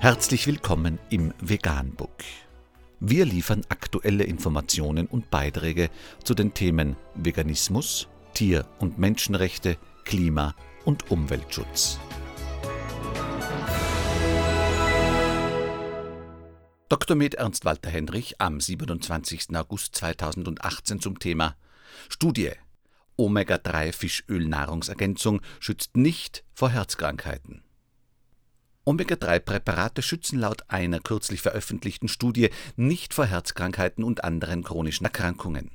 Herzlich willkommen im Veganbook. Wir liefern aktuelle Informationen und Beiträge zu den Themen Veganismus, Tier- und Menschenrechte, Klima- und Umweltschutz. Dr. Med Ernst Walter Henrich am 27. August 2018 zum Thema Studie Omega-3-Fischöl-Nahrungsergänzung schützt nicht vor Herzkrankheiten. Omega-3-Präparate schützen laut einer kürzlich veröffentlichten Studie nicht vor Herzkrankheiten und anderen chronischen Erkrankungen.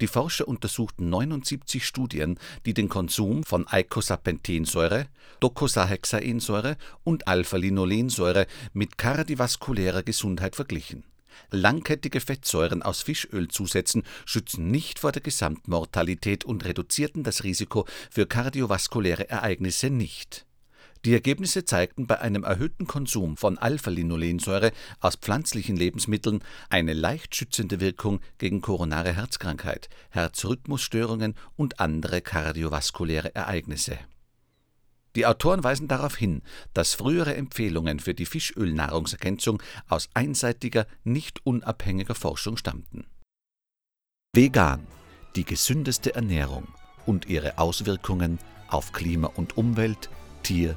Die Forscher untersuchten 79 Studien, die den Konsum von Eicosapentaensäure, Docosahexaensäure und Alpha-Linolensäure mit kardiovaskulärer Gesundheit verglichen Langkettige Fettsäuren aus Fischölzusätzen schützen nicht vor der Gesamtmortalität und reduzierten das Risiko für kardiovaskuläre Ereignisse nicht. Die Ergebnisse zeigten bei einem erhöhten Konsum von Alpha-Linolensäure aus pflanzlichen Lebensmitteln eine leicht schützende Wirkung gegen koronare Herzkrankheit, Herzrhythmusstörungen und andere kardiovaskuläre Ereignisse die Autoren weisen darauf hin, dass frühere Empfehlungen für die Fischölnahrungsergänzung aus einseitiger, nicht unabhängiger Forschung stammten. Vegan, die gesündeste Ernährung und ihre Auswirkungen auf Klima und Umwelt, Tier-